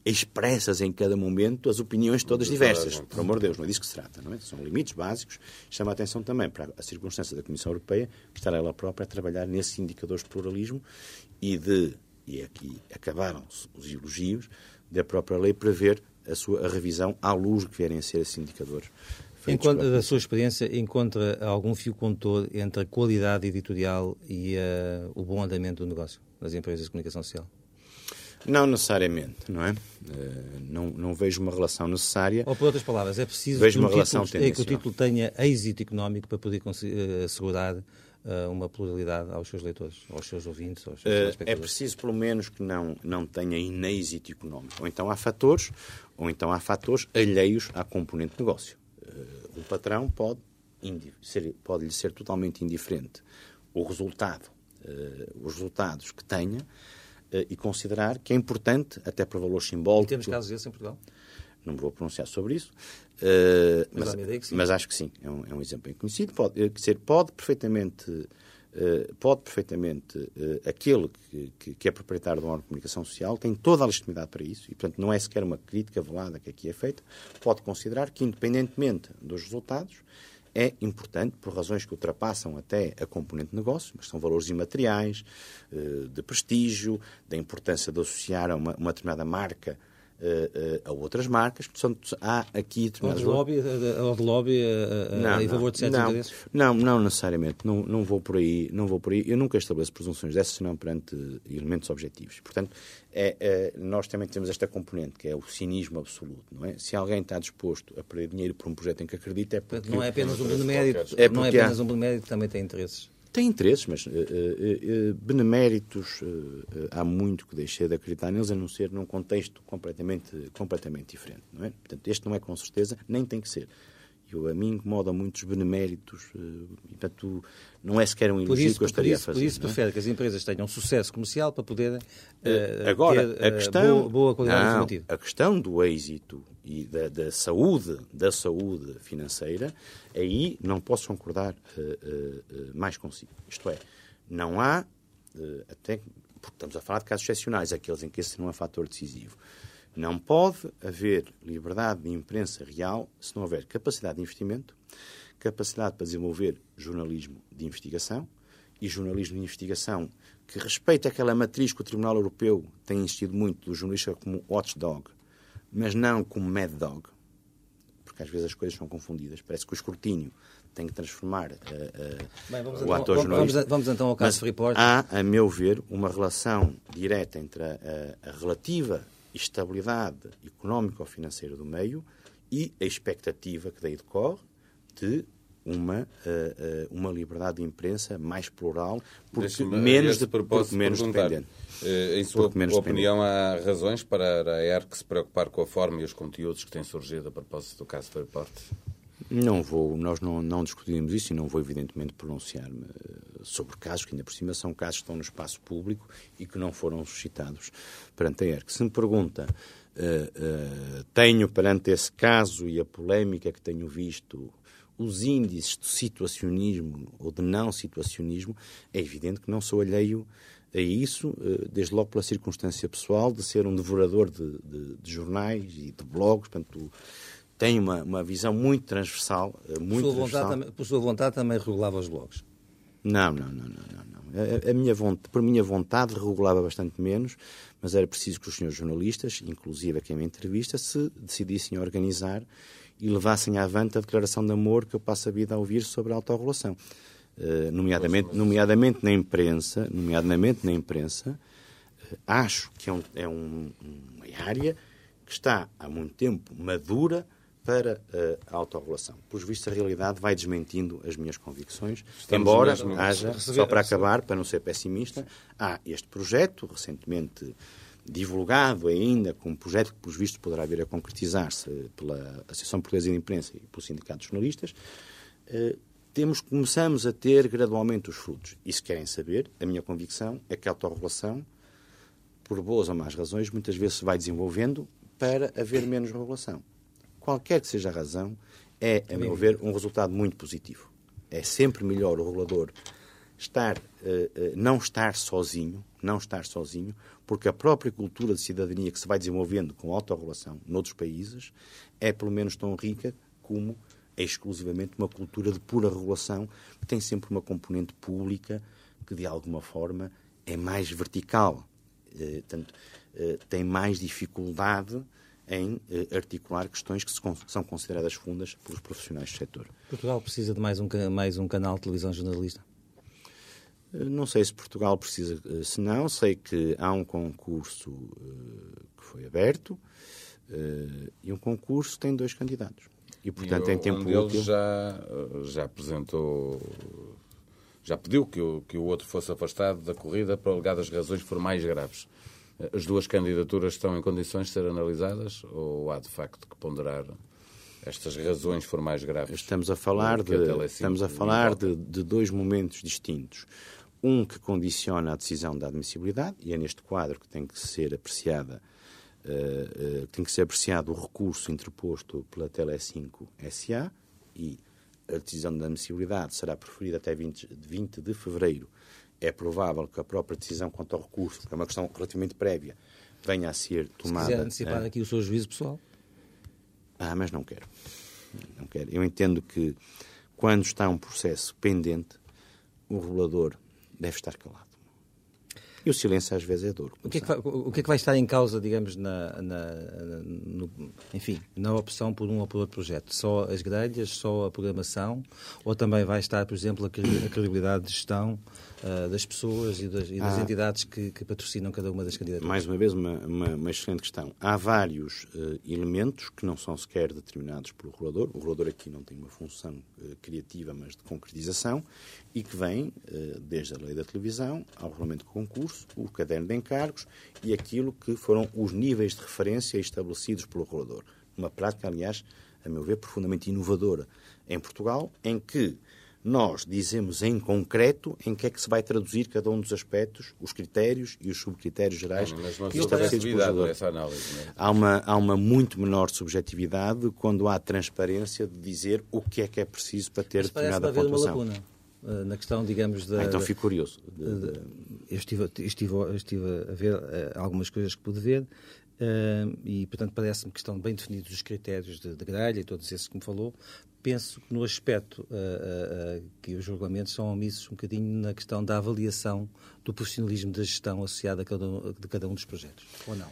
expressas em cada momento as opiniões todas diversas. Por amor de Deus, não é disso que se trata, não é? São limites básicos. Chama a atenção também para a circunstância da Comissão Europeia, que estará ela própria a trabalhar nesses indicadores de pluralismo e de, e aqui acabaram-se os elogios, da própria lei prever a sua a revisão à luz que vierem a ser esses indicadores. Encontra, da sua experiência, encontra algum fio condutor entre a qualidade editorial e uh, o bom andamento do negócio das empresas de comunicação social? Não necessariamente, não é? Uh, não, não vejo uma relação necessária. Ou, por outras palavras, é preciso vejo que, uma relação título, é que o título tenha êxito económico para poder uh, assegurar uh, uma pluralidade aos seus leitores, aos seus ouvintes, aos seus É preciso, pelo menos, que não, não tenha inêxito económico. Ou então há fatores, ou então há fatores alheios à componente de negócio. o patrão pode, ser, pode lhe ser totalmente indiferente o resultado, os resultados que tenha, uh, e considerar que é importante, até por valor simbólico. E temos casos desses em Portugal? Não me vou pronunciar sobre isso, uh, mas, mas, mas, acho que sim, é um, é um exemplo bem conhecido. Pode, dizer, pode perfeitamente. Uh, pode perfeitamente uh, aquele que, que, que, é proprietário de uma comunicação social tem toda a legitimidade para isso e, portanto, não é sequer uma crítica velada que aqui é feita. Pode considerar que, independentemente dos resultados, é importante por razões que ultrapassam até a componente de negócio, mas são valores imateriais, eh, de prestígio, da importância de associar a uma, uma determinada marca a outras marcas. Portanto, há aqui determinadas... Ou de lobby, ou de lobby não, em favor de certos não, interesses? Não, não necessariamente. Não, não, vou por aí, não vou por aí. Eu nunca estabeleço presunções dessas, senão perante elementos objetivos. Portanto, é, é, nós também temos esta componente, que é o cinismo absoluto. Não é? Se alguém está disposto a perder dinheiro por um projeto em que acredita, é porque... Não é apenas um benemérito, é não é apenas um benemérito, também tem interesses. Tem interesses, mas uh, uh, uh, beneméritos, há muito que deixei de acreditar neles, a não ser num contexto completamente, completamente diferente. Não é? Portanto, este não é com certeza, nem tem que ser. Eu, a mim incomoda muitos beneméritos, e, portanto, não é sequer um elogio que eu estaria isso, a fazer. Por isso, é? prefere que as empresas tenham sucesso comercial para poderem Agora, ter a questão, boa, boa qualidade não, informativa. A questão do êxito e da, da, saúde, da saúde financeira, aí não posso concordar uh, uh, mais consigo. Isto é, não há, até porque estamos a falar de casos excepcionais, aqueles em que esse não é fator decisivo. Não pode haver liberdade de imprensa real se não houver capacidade de investimento, capacidade para desenvolver jornalismo de investigação e jornalismo de investigação que respeita aquela matriz que o Tribunal Europeu tem insistido muito do jornalista como watchdog, mas não como Mad Dog. Porque às vezes as coisas são confundidas. Parece que o escrutínio tem que transformar uh, uh, Bem, vamos o então, ator vamos, jornalista. vamos então ao caso Mas Freeport. Há, a meu ver, uma relação direta entre a, a- a relativa estabilidade económica ou financeira do meio e a expectativa que daí decorre de uma, eh, eh, uma liberdade de imprensa mais plural, porque menos, de, propósito, porque menos dependente. eh, Em sua opinião, há razões para a ERC se preocupar com a forma e os conteúdos que têm surgido a propósito do caso Freeport? Não vou, nós não, não discutimos isso e não vou, evidentemente, pronunciar-me eh, sobre casos que, ainda por cima, são casos que estão no espaço público e que não foram suscitados perante a ERC. Se me pergunta, eh, eh, tenho perante esse caso e a polémica que tenho visto os índices de situacionismo ou de não situacionismo, é evidente que não sou alheio a isso, desde logo pela circunstância pessoal de ser um devorador de, de- de jornais e de blogs, portanto, tenho uma, uma visão muito transversal, eh, por, muito sua vontade, transversal. também- por sua vontade também regulava os blogs. Não, não, não, não, não. não. A, a minha vontade, por minha vontade regulava bastante menos, mas era preciso que os senhores jornalistas, inclusive a quem me entrevista, se decidissem a organizar e levassem avante a declaração de amor que eu passo a vida a ouvir sobre a autorregulação. Eh, nomeadamente, nomeadamente na imprensa, nomeadamente na imprensa, eh, acho que é, um- é um- uma área que está há muito tempo madura para a autorregulação. Por visto, a realidade vai desmentindo as minhas convicções, Estamos embora haja, só para acabar, para não ser pessimista, há este projeto, recentemente divulgado ainda, como projeto que, por vistos, poderá vir a concretizar-se pela Associação Portuguesa de Imprensa e pelo Sindicato de Jornalistas, eh, temos, começamos a ter gradualmente os frutos. E se querem saber, a minha convicção é que a autorregulação, por boas ou más razões, muitas vezes se vai desenvolvendo para haver menos regulação. Qualquer que seja a razão, é, a meu ver, um resultado muito positivo. É sempre melhor o regulador estar, eh, eh, não estar sozinho, não estar sozinho, porque a própria cultura de cidadania que se vai desenvolvendo com a autorregulação noutros países é pelo menos tão rica como é exclusivamente uma cultura de pura regulação que tem sempre uma componente pública que de alguma forma é mais vertical, eh, tanto, eh, tem mais dificuldade em eh, articular questões que são consideradas fundas pelos profissionais do setor. Portugal precisa de mais um, mais um canal de televisão jornalista. Eh, Não sei se Portugal precisa, eh, se não, sei que há um concurso eh, que foi aberto eh, e um concurso tem dois candidatos. E, portanto, E em o- tempo um deles útil... já, já apresentou, já pediu que o, que o outro fosse afastado da corrida por alegadas razões formais graves. As duas candidaturas estão em condições de ser analisadas ou há de facto que ponderar estas razões formais graves? Estamos a falar, de, estamos a falar de, de dois momentos distintos. Um que condiciona a decisão da admissibilidade, e é neste quadro que tem que ser apreciada eh, eh, tem que ser apreciado o recurso interposto pela Telecinco SA e a decisão da admissibilidade será preferida até 20, 20 de fevereiro. É provável que a própria decisão quanto ao recurso, que é uma questão relativamente prévia, venha a ser Se tomada. quiser antecipar eh, aqui o seu juízo pessoal. ah, mas não quero. Não quero. Eu entendo que quando está um processo pendente, o regulador deve estar calado. E o silêncio às vezes é duro. O que, é que vai, o que é que vai estar em causa, digamos, na, na- no- enfim, na opção por um ou por outro projeto? Só as grelhas, só a programação? Ou também vai estar, por exemplo, a credibilidade de gestão ah, das pessoas e das, e das Ah. entidades que, que patrocinam cada uma das candidaturas? Mais uma vez, uma, uma- uma excelente questão. Há vários eh, elementos que não são sequer determinados pelo regulador. O regulador aqui não tem uma função eh, criativa, mas de concretização, e que vem desde a lei da televisão ao regulamento de concurso, o caderno de encargos e aquilo que foram os níveis de referência estabelecidos pelo regulador. Uma prática, aliás, a meu ver, profundamente inovadora em Portugal, em que nós dizemos em concreto em que é que se vai traduzir cada um dos aspectos, os critérios e os subcritérios gerais Mas uma estabelecidos pelo subjetividade regulador. nessa análise. Não é? Há uma, há uma muito menor subjetividade quando há transparência de dizer o que é que é preciso para ter Mas determinada haver uma pontuação. lacuna ah, na questão, digamos, da... Ah, então fico curioso. De- de- Eu estive, estive, estive a ver eh, algumas coisas que pude ver eh, e, portanto, parece-me que estão bem definidos os critérios de, de grelha e todos esses que me falou. Penso que no aspecto eh, eh, eh, que os regulamentos são omissos um bocadinho na questão da avaliação do profissionalismo da gestão associada a cada, um- de cada um dos projetos, ou não?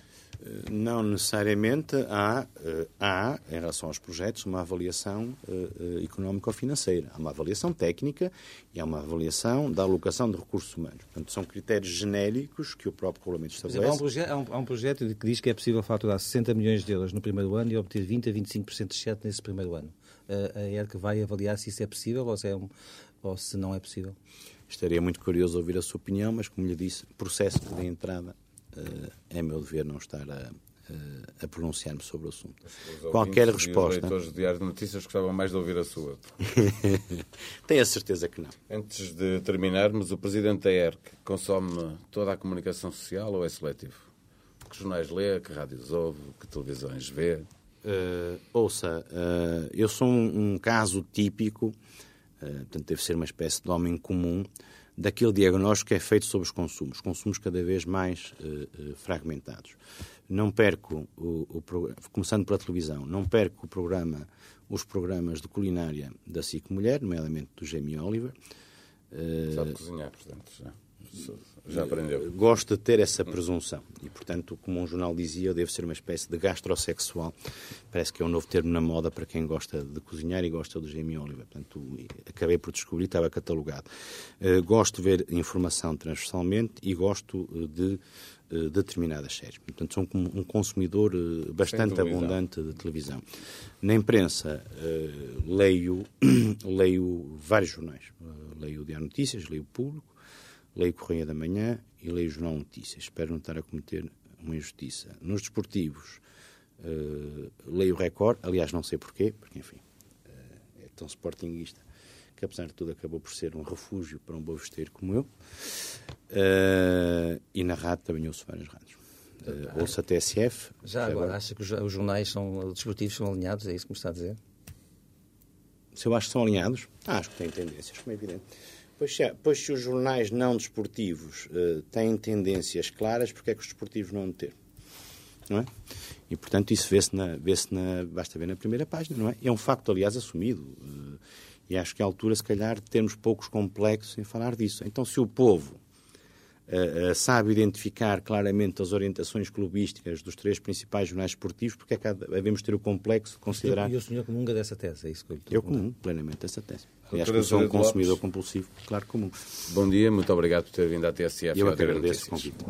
Não necessariamente há, eh, há, em relação aos projetos, uma avaliação uh, económico-financeira. Há uma avaliação técnica e há uma avaliação da alocação de recursos humanos. Portanto, são critérios genéricos que o próprio regulamento estabelece. Há um, projeto, há, um, projeto que diz que é possível faturar 60 milhões de euros no primeiro ano e obter 20 a 25% de exceto nesse primeiro ano. A ERC vai avaliar se isso é possível ou se, é um, ou se não é possível? Estaria muito curioso ouvir a sua opinião, mas, como lhe disse, processo de entrada é meu dever não estar a, a pronunciar-me sobre o assunto. Os Qualquer resposta. Os leitores de Diário de Notícias gostavam mais de ouvir a sua. Tenho a certeza que não. Antes de terminarmos, o presidente da ERC consome toda a comunicação social ou é seletivo? Que jornais lê, que rádios ouve, que televisões vê? Uh, ouça, uh, eu sou um, um caso típico, uh, portanto, deve ser uma espécie de homem comum daquele diagnóstico que é feito sobre os consumos, consumos cada vez mais uh, fragmentados. Não perco, o, o, começando pela televisão, não perco o programa, os programas de culinária da SIC Mulher, nomeadamente do Jamie Oliver. Uh, Sabe cozinhar, portanto, já. Já aprendeu. Gosto de ter essa presunção. E, portanto, como um jornal dizia, eu devo ser uma espécie de gastrosexual. Parece que é um novo termo na moda para quem gosta de cozinhar e gosta do Jamie Oliver. Portanto, acabei por descobrir, estava catalogado. Uh, gosto de ver informação transversalmente e gosto uh, de uh, determinadas séries. Portanto, sou um, um consumidor bastante abundante de televisão. Na imprensa, leio, leio vários jornais. leio o Diário Notícias, leio o Público, leio Correia da Manhã e leio Jornal Notícias. Espero não estar a cometer uma injustiça. Nos desportivos, uh, leio Record, aliás, não sei porquê, porque, enfim, uh, é tão sportinguista que, apesar de tudo, acabou por ser um refúgio para um bovesteiro como eu. Uh, e na rádio também ouço várias rádios. Uh, ouço a TSF. Já agora, agora, acha que os jornais são, desportivos são alinhados? É isso que me está a dizer? Se eu acho que são alinhados? Ah, acho que têm tendências, como é evidente. Pois, é, pois se os jornais não desportivos uh, têm tendências claras, porque é que os desportivos não vão ter? Não é? E, portanto, isso vê-se na, vê na, basta ver na primeira página, não é? É um facto, aliás, assumido. Uh, e acho que é a altura, se calhar, de termos poucos complexos em falar disso. Então, se o povo uh, sabe identificar claramente as orientações clubísticas dos três principais jornais esportivos, porque é que devemos ter o complexo de considerar... E o senhor comunga dessa tese, é isso que eu Eu comungo plenamente dessa tese. Que sou um consumidor Lopes. compulsivo, claro comum. Bom dia, muito obrigado por ter vindo à TSF. Eu, eu agradeço o convite.